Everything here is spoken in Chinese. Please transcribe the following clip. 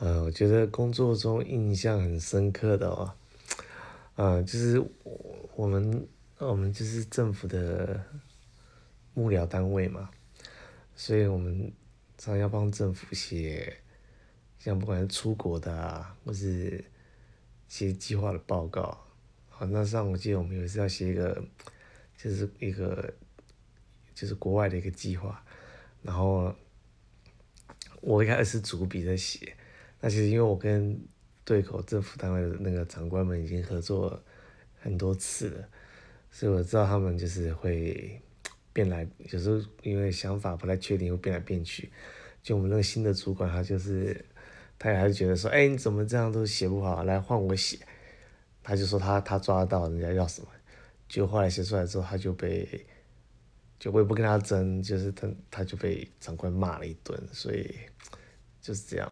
呃，我觉得工作中印象很深刻的哦，呃，就是我们我们就是政府的幕僚单位嘛，所以我们常要帮政府写，像不管是出国的啊，或是写计划的报告。好，那上我记得我们有一次要写一个，就是一个就是国外的一个计划，然后我一开始是主笔在写。那其实因为我跟对口政府单位的那个长官们已经合作很多次了，所以我知道他们就是会变来，有时候因为想法不太确定会变来变去。就我们那个新的主管，他就是他也还是觉得说，哎，你怎么这样都写不好，来换我写。他就说他他抓到人家要什么，就后来写出来之后，他就被就我也不跟他争，就是他他就被长官骂了一顿，所以就是这样。